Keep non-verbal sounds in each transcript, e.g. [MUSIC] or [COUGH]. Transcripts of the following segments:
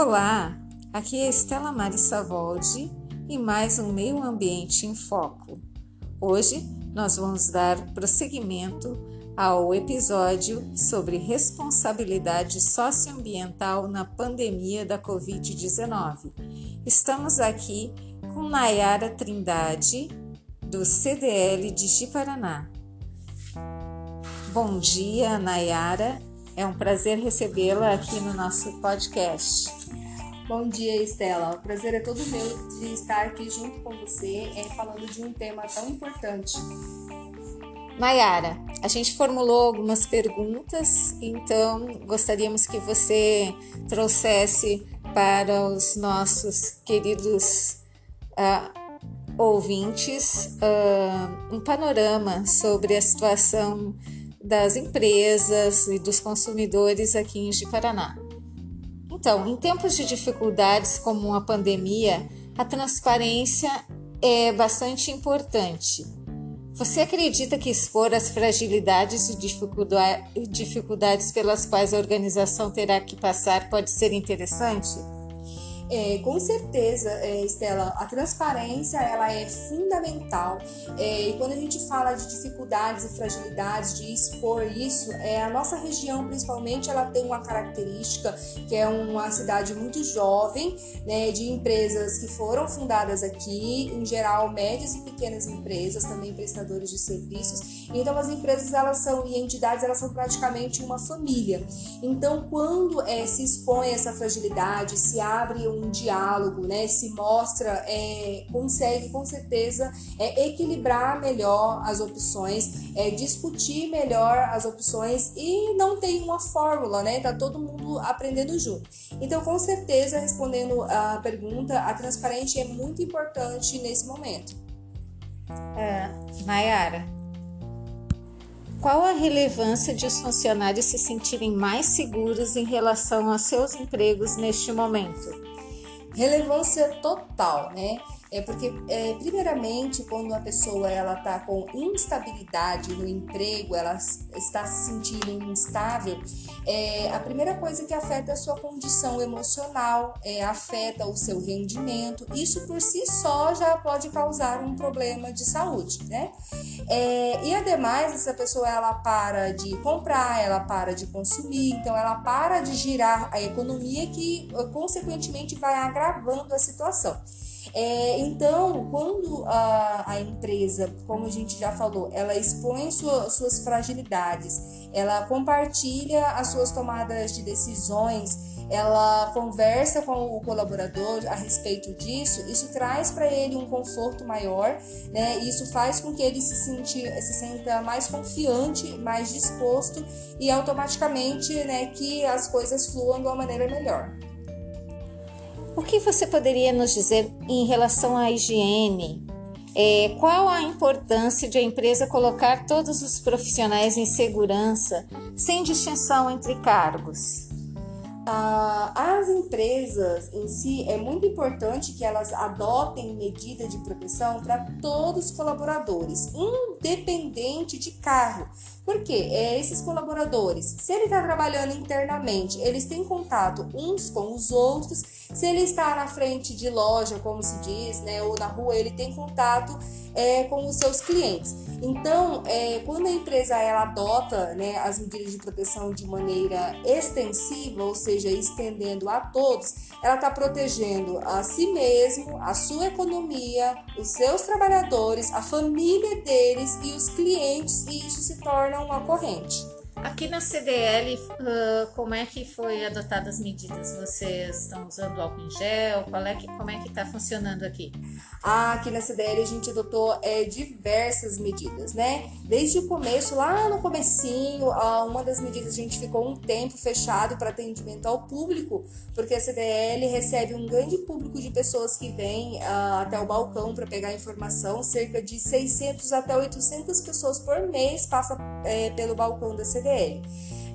Olá, aqui é Estela Mari Savoldi e mais um Meio Ambiente em Foco. Hoje nós vamos dar prosseguimento ao episódio sobre responsabilidade socioambiental na pandemia da Covid-19. Estamos aqui com Nayara Trindade, do CDL de Jiparaná. Bom dia, Nayara. É um prazer recebê-la aqui no nosso podcast. Bom dia, Estela. O prazer é todo meu de estar aqui junto com você, é, falando de um tema tão importante. Nayara, a gente formulou algumas perguntas, então gostaríamos que você trouxesse para os nossos queridos uh, ouvintes uh, um panorama sobre a situação das empresas e dos consumidores aqui em Ji-Paraná. Então, em tempos de dificuldades como a pandemia, a transparência é bastante importante. Você acredita que expor as fragilidades e dificuldades pelas quais a organização terá que passar pode ser interessante? É, com certeza, é, Estela, a transparência ela é fundamental. É, e quando a gente fala de dificuldades e fragilidades, de expor isso, é, a nossa região, principalmente, ela tem uma característica que é uma cidade muito jovem, né, de empresas que foram fundadas aqui, em geral, médias e pequenas empresas, também prestadores de serviços. Então, as empresas elas são e entidades elas são praticamente uma família. Então, quando é, se expõe essa fragilidade, se abre um um diálogo, né, se mostra, é, consegue com certeza é, equilibrar melhor as opções, é, discutir melhor as opções e não tem uma fórmula, né? Tá todo mundo aprendendo junto. Então, com certeza, respondendo a pergunta, a transparência é muito importante nesse momento. É, Nayara, qual a relevância de os funcionários se sentirem mais seguros em relação aos seus empregos neste momento? Relevância total, né? É porque, é, primeiramente, quando a pessoa ela está com instabilidade no emprego, ela está se sentindo instável, é, a primeira coisa que afeta é a sua condição emocional, é, afeta o seu rendimento. Isso por si só já pode causar um problema de saúde, né? É, e ademais, essa pessoa ela para de comprar, ela para de consumir, então ela para de girar a economia que, consequentemente, vai agravando a situação. É, então, quando a, a, empresa, como a gente já falou, ela expõe sua, suas fragilidades, ela compartilha as suas tomadas de decisões, ela conversa com o colaborador a respeito disso, isso traz para ele um conforto maior, né? Isso faz com que ele se, sente, se sinta mais confiante, mais disposto e automaticamente, né, que as coisas fluam de uma maneira melhor. O que você poderia nos dizer em relação à higiene? É, qual a importância de a empresa colocar todos os profissionais em segurança, sem distinção entre cargos? Ah, as empresas em si é muito importante que elas adotem medidas de proteção para todos os colaboradores, independente de cargo. Porque é, esses colaboradores, se ele está trabalhando internamente, eles têm contato uns com os outros. Se ele está na frente de loja, como se diz, né, ou na rua, ele tem contato é, com os seus clientes. Então, é, quando a empresa ela adota né, as medidas de proteção de maneira extensiva, ou seja, estendendo a todos, ela está protegendo a si mesmo, a sua economia, os seus trabalhadores, a família deles e os clientes, e isso se torna uma corrente. Aqui na CDL, uh, como é que foi adotadas as medidas? Vocês estão usando álcool em gel? Qual é que, como é que está funcionando aqui? Ah, aqui na CDL a gente adotou é, diversas medidas, né? Desde o começo, lá no comecinho, uh, uma das medidas a gente ficou um tempo fechado para atendimento ao público, porque a CDL recebe um grande público de pessoas que vêm uh, até o balcão para pegar informação, cerca de 600 até 800 pessoas por mês passa é, pelo balcão da CDL.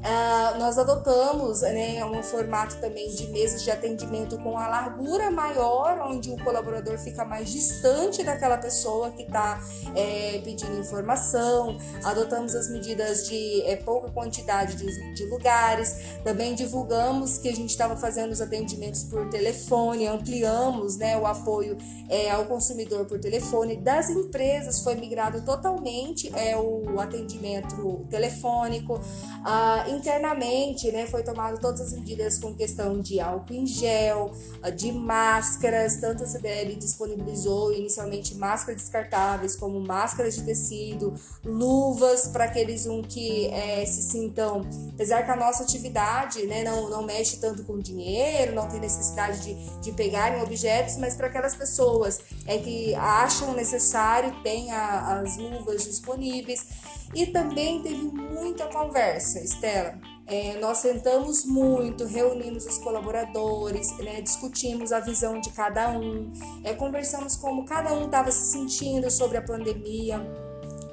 Uh, nós adotamos né, um formato também de mesas de atendimento com a largura maior, onde o colaborador fica mais distante daquela pessoa que está é, pedindo informação. Adotamos as medidas de é, pouca quantidade de, de lugares. Também divulgamos que a gente estava fazendo os atendimentos por telefone, ampliamos né, o apoio é, ao consumidor por telefone. Das empresas foi migrado totalmente é, o atendimento telefônico. Uh, internamente, né, foi tomado todas as medidas com questão de álcool em gel, ah, de máscaras, tanto a CDL disponibilizou inicialmente máscaras descartáveis, como máscaras de tecido, luvas para aqueles um que é, se sintam, apesar que a nossa atividade né, não, não mexe tanto com dinheiro, não tem necessidade de, de pegarem objetos, mas para aquelas pessoas é que acham necessário, tem a, as luvas disponíveis. E também teve muita conversa, Estela. É, nós sentamos muito, reunimos os colaboradores, né, discutimos a visão de cada um, é, conversamos como cada um estava se sentindo sobre a pandemia,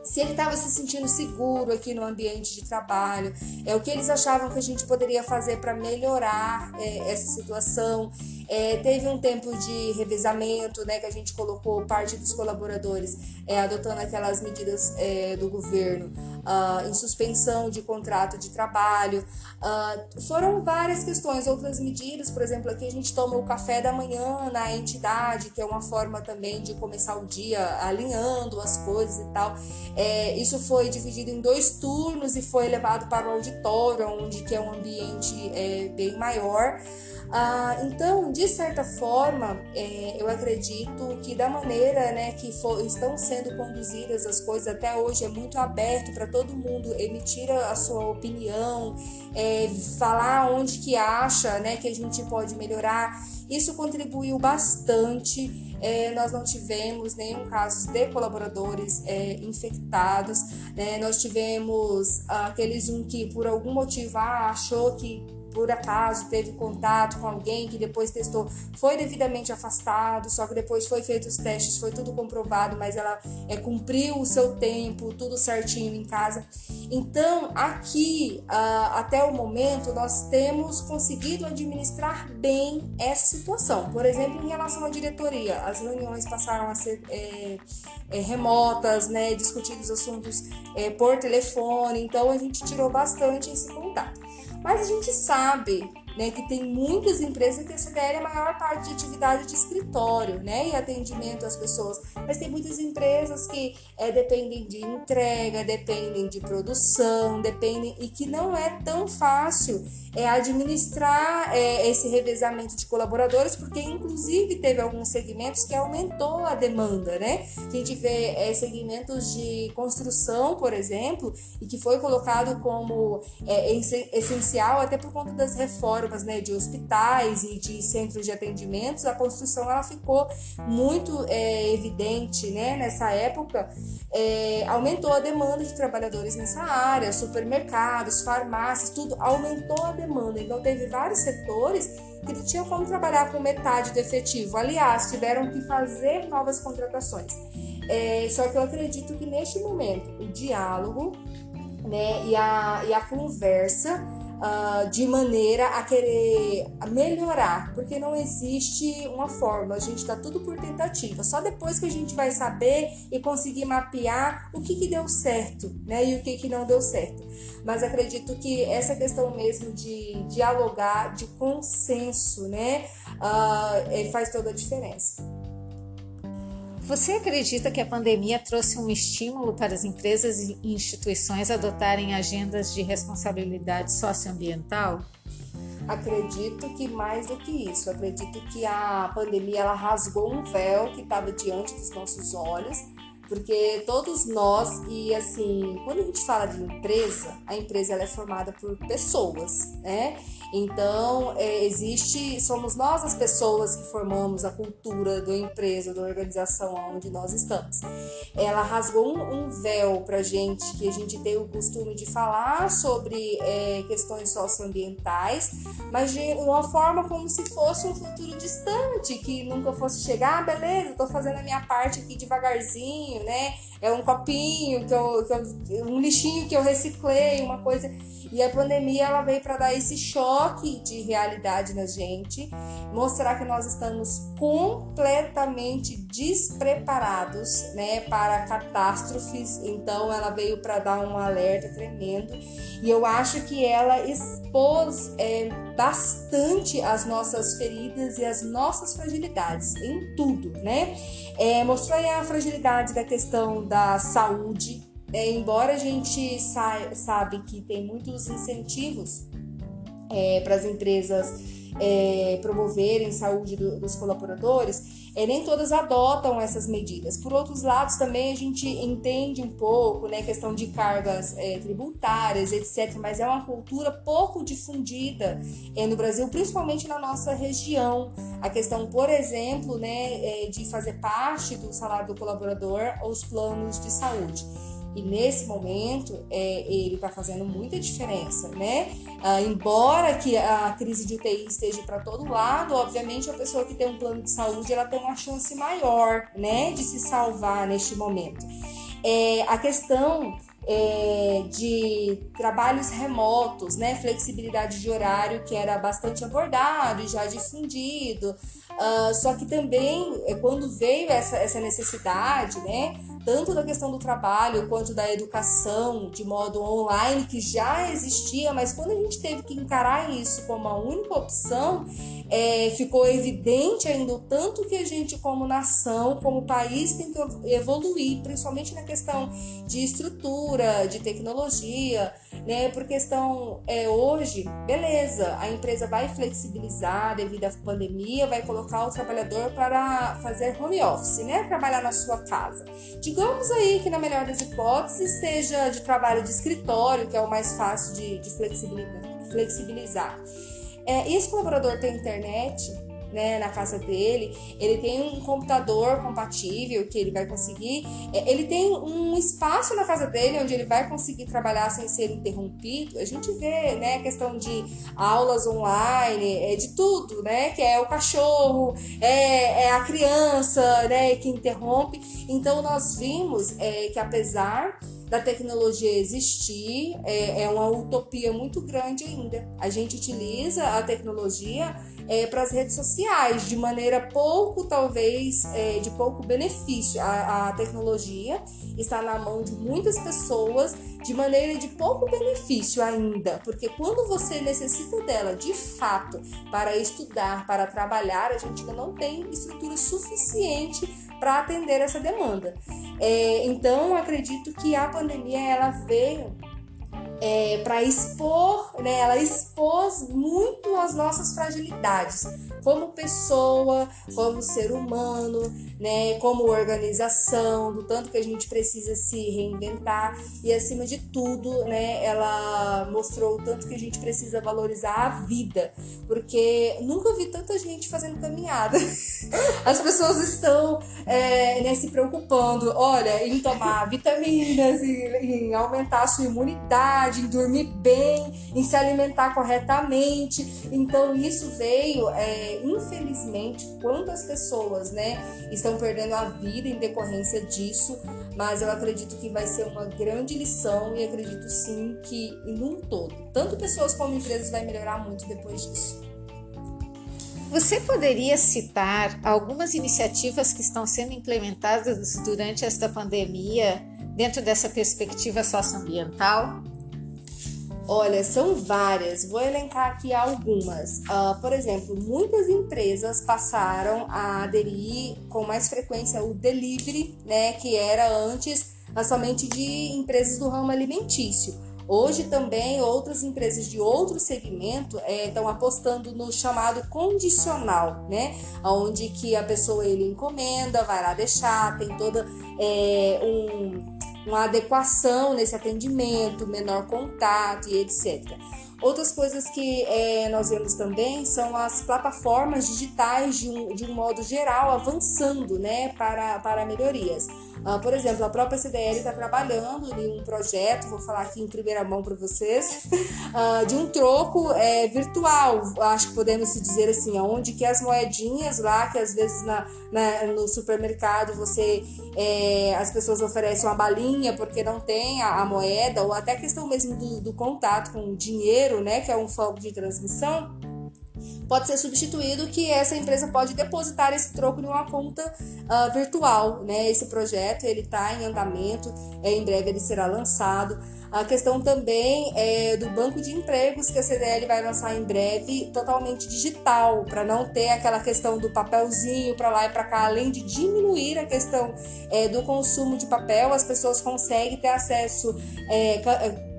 se ele estava se sentindo seguro aqui no ambiente de trabalho, é o que eles achavam que a gente poderia fazer para melhorar é, essa situação. É, teve um tempo de revezamento, né, que a gente colocou parte dos colaboradores é, adotando aquelas medidas é, do governo uh, em suspensão de contrato de trabalho. Uh, foram várias questões, outras medidas, por exemplo, aqui a gente toma o café da manhã na entidade, que é uma forma também de começar o dia alinhando as coisas e tal. É, isso foi dividido em dois turnos e foi levado para o auditório, onde que é um ambiente é, bem maior. Ah, então, de certa forma, é, eu acredito que da maneira né, que for, estão sendo conduzidas as coisas até hoje é muito aberto para todo mundo emitir a sua opinião, é, falar onde que acha né, que a gente pode melhorar. Isso contribuiu bastante. É, nós não tivemos nenhum caso de colaboradores é, infectados. Né? Nós tivemos aqueles um que por algum motivo ah, achou que por acaso teve contato com alguém que depois testou, foi devidamente afastado, só que depois foi feito os testes, foi tudo comprovado, mas ela é, cumpriu o seu tempo, tudo certinho em casa. Então, aqui, uh, até o momento, nós temos conseguido administrar bem essa situação. Por exemplo, em relação à diretoria, as reuniões passaram a ser é, é, remotas, né, discutidos assuntos é, por telefone, então a gente tirou bastante esse contato. Mas a gente sabe né, que tem muitas empresas que a CDL é a maior parte de atividade de escritório, né, e atendimento às pessoas. Mas tem muitas empresas que é, dependem de entrega, dependem de produção, dependem e que não é tão fácil é, administrar é, esse revezamento de colaboradores, porque inclusive teve alguns segmentos que aumentou a demanda, né? A gente vê é, segmentos de construção, por exemplo, e que foi colocado como é, essencial até por conta das reformas né, de hospitais e de centros de atendimentos, a construção ela ficou muito é, evidente né, nessa época. É, aumentou a demanda de trabalhadores nessa área, supermercados, farmácias, tudo aumentou a demanda. Então, teve vários setores que não tinham como trabalhar com metade do efetivo. Aliás, tiveram que fazer novas contratações. É, só que eu acredito que neste momento o diálogo né, e, a, e a conversa uh, de maneira a querer melhorar, porque não existe uma forma, a gente está tudo por tentativa. Só depois que a gente vai saber e conseguir mapear o que, que deu certo, né, e o que, que não deu certo. Mas acredito que essa questão mesmo de dialogar, de consenso, né, uh, faz toda a diferença. Você acredita que a pandemia trouxe um estímulo para as empresas e instituições adotarem agendas de responsabilidade socioambiental? Acredito que mais do que isso, acredito que a pandemia ela rasgou um véu que estava diante dos nossos olhos porque todos nós e assim quando a gente fala de empresa a empresa ela é formada por pessoas né? Então é, existe somos nós as pessoas que formamos a cultura da empresa da organização onde nós estamos. Ela rasgou um, um véu para gente que a gente tem o costume de falar sobre é, questões socioambientais mas de uma forma como se fosse um futuro distante que nunca fosse chegar ah, beleza estou fazendo a minha parte aqui devagarzinho né? É um copinho, que eu, que eu, um lixinho que eu reciclei, uma coisa. E a pandemia ela veio para dar esse choque de realidade na gente, mostrar que nós estamos completamente despreparados, né, para catástrofes. Então ela veio para dar um alerta tremendo. E eu acho que ela expôs é, bastante as nossas feridas e as nossas fragilidades em tudo, né? É, mostrou aí a fragilidade da questão da saúde, é, embora a gente sa sabe que tem muitos incentivos é, para as empresas é, promoverem saúde do, dos colaboradores, é, nem todas adotam essas medidas. Por outros lados, também a gente entende um pouco, né, questão de cargas é, tributárias, etc., mas é uma cultura pouco difundida é, no Brasil, principalmente na nossa região. A questão, por exemplo, né, é, de fazer parte do salário do colaborador os planos de saúde. E nesse momento é, ele está fazendo muita diferença, né? Ah, embora que a crise de UTI esteja para todo lado, obviamente a pessoa que tem um plano de saúde ela tem uma chance maior, né, de se salvar neste momento. É, a questão é, de trabalhos remotos, né, flexibilidade de horário que era bastante abordado e já difundido, uh, só que também é, quando veio essa, essa necessidade, né, tanto da questão do trabalho quanto da educação de modo online, que já existia, mas quando a gente teve que encarar isso como a única opção, é, ficou evidente ainda o tanto que a gente, como nação, como país, tem que evoluir, principalmente na questão de estrutura, de tecnologia, né? Por questão é, hoje, beleza, a empresa vai flexibilizar devido à pandemia, vai colocar o trabalhador para fazer home office, né? Trabalhar na sua casa. Digamos aí que na melhor das hipóteses seja de trabalho de escritório, que é o mais fácil de, de flexibilizar. É, esse colaborador tem internet, né, na casa dele, ele tem um computador compatível que ele vai conseguir, é, ele tem um espaço na casa dele onde ele vai conseguir trabalhar sem ser interrompido. A gente vê, né, questão de aulas online, é de tudo, né, que é o cachorro, é, é a criança, né, que interrompe. Então nós vimos é, que apesar da tecnologia existir é, é, uma utopia muito grande ainda. A gente utiliza a tecnologia é, para as redes sociais de maneira pouco, talvez, é, de pouco benefício. A, a tecnologia está na mão de muitas pessoas de maneira de pouco benefício ainda, porque quando você necessita dela de fato para estudar, para trabalhar, a gente ainda não tem estrutura suficiente para atender essa demanda. É, então, acredito que a pandemia ela veio é, para expor, né, ela expôs muito as nossas fragilidades como pessoa, como ser humano, né, como organização, do tanto que a gente precisa se reinventar e acima de tudo, né, ela mostrou o tanto que a gente precisa valorizar a vida, porque nunca vi tanta gente fazendo caminhada. [LAUGHS] As pessoas estão é, né, se preocupando, olha, em tomar [LAUGHS] vitaminas, em, em aumentar a sua imunidade, em dormir bem, em se alimentar corretamente. Então isso veio é, infelizmente, quando as pessoas, né, estão perdendo a vida em decorrência disso, mas eu acredito que vai ser uma grande lição e acredito sim que, num todo, tanto pessoas como empresas vai melhorar muito depois disso. Você poderia citar algumas iniciativas que estão sendo implementadas durante esta pandemia dentro dessa perspectiva socioambiental? Olha, são várias. Vou elencar aqui algumas. Uh, por exemplo, muitas empresas passaram a aderir com mais frequência o delivery, né, que era antes somente de empresas do ramo alimentício. Hoje também outras empresas de outro segmento estão é, apostando no chamado condicional, né? Onde que a pessoa ele encomenda, vai lá deixar, tem toda é, um uma adequação nesse atendimento, menor contato e etc. Outras coisas que é, nós vemos também são as plataformas digitais de um, de um modo geral avançando né, para, para melhorias. Uh, por exemplo, a própria CDL está trabalhando em um projeto, vou falar aqui em primeira mão para vocês, uh, [LAUGHS] de um troco é, virtual, acho que podemos dizer assim, onde que as moedinhas lá, que às vezes na, na no supermercado você é, as pessoas oferecem uma balinha porque não tem a, a moeda, ou até questão mesmo do, do contato com o dinheiro, né, que é um foco de transmissão pode ser substituído que essa empresa pode depositar esse troco em uma conta uh, virtual, né? Esse projeto ele está em andamento, é, em breve ele será lançado. A questão também é do banco de empregos que a CDL vai lançar em breve, totalmente digital, para não ter aquela questão do papelzinho para lá e para cá, além de diminuir a questão é, do consumo de papel, as pessoas conseguem ter acesso é,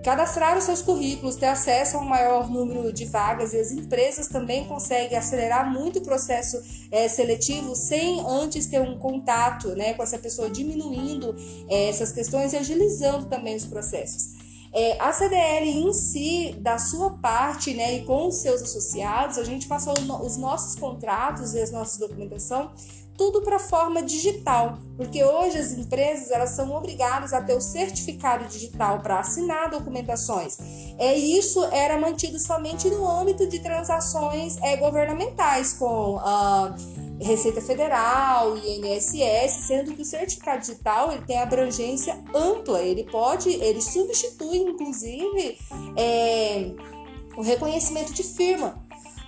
cadastrar os seus currículos, ter acesso a um maior número de vagas e as empresas também conseguem acelerar muito o processo é, seletivo sem antes ter um contato né, com essa pessoa, diminuindo é, essas questões e agilizando também os processos. É, a CDL em si, da sua parte, né, e com os seus associados, a gente passou os nossos contratos e as nossas documentação tudo para forma digital, porque hoje as empresas elas são obrigadas a ter o certificado digital para assinar documentações. É isso era mantido somente no âmbito de transações é, governamentais com a Receita Federal, INSS, sendo que o certificado digital ele tem abrangência ampla, ele pode, ele substitui inclusive é, o reconhecimento de firma.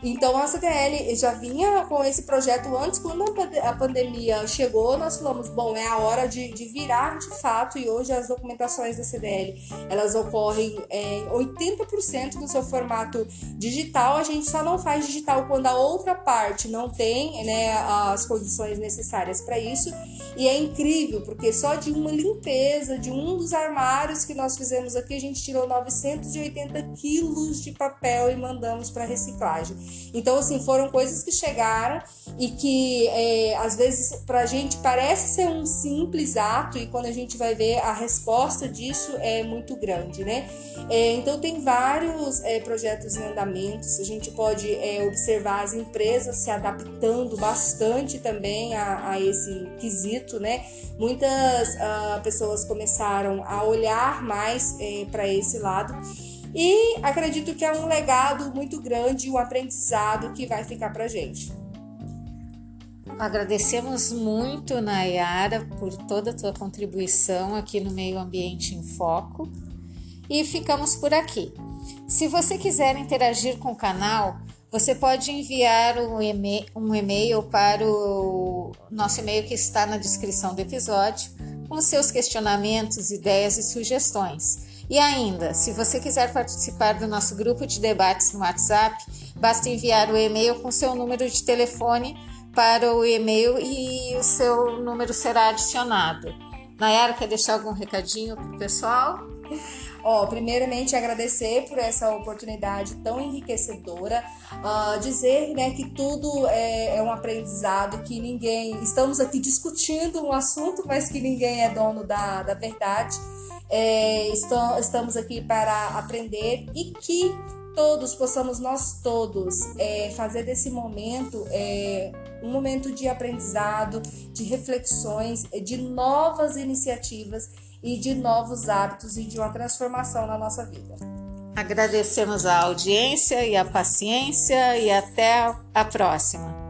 Então a CDL já vinha com esse projeto antes, quando a pandemia chegou, nós falamos, bom, é a hora de, de virar de fato, e hoje as documentações da CDL, elas ocorrem em é, 80% do seu formato digital, a gente só não faz digital quando a outra parte não tem né, as condições necessárias para isso, e é incrível, porque só de uma limpeza de um dos armários que nós fizemos aqui, a gente tirou 980 quilos de papel e mandamos para reciclagem. Então, assim, foram coisas que chegaram e que é, às vezes pra gente parece ser um simples ato e quando a gente vai ver a resposta disso é muito grande, né? É, então, tem vários é, projetos em andamento, a gente pode é, observar as empresas se adaptando bastante também a, a esse quesito, né? Muitas uh, pessoas começaram a olhar mais é, para esse lado. E acredito que é um legado muito grande, um aprendizado que vai ficar para gente. Agradecemos muito, Nayara, por toda a tua contribuição aqui no Meio Ambiente em Foco e ficamos por aqui. Se você quiser interagir com o canal, você pode enviar um e-mail para o nosso e-mail que está na descrição do episódio com seus questionamentos, ideias e sugestões. E ainda, se você quiser participar do nosso grupo de debates no WhatsApp, basta enviar o e-mail com seu número de telefone para o e-mail e o seu número será adicionado. Nayara, quer deixar algum recadinho para o pessoal? Ó, primeiramente agradecer por essa oportunidade tão enriquecedora, uh, dizer né, que tudo é, é, um aprendizado, que ninguém. Estamos aqui discutindo um assunto, mas que ninguém é dono da, da verdade. É, estou, estamos aqui para aprender e que todos possamos, nós todos, é, fazer desse momento é, um momento de aprendizado, de reflexões, de novas iniciativas e de novos hábitos e de uma transformação na nossa vida. Agradecemos a audiência e a paciência e até a próxima.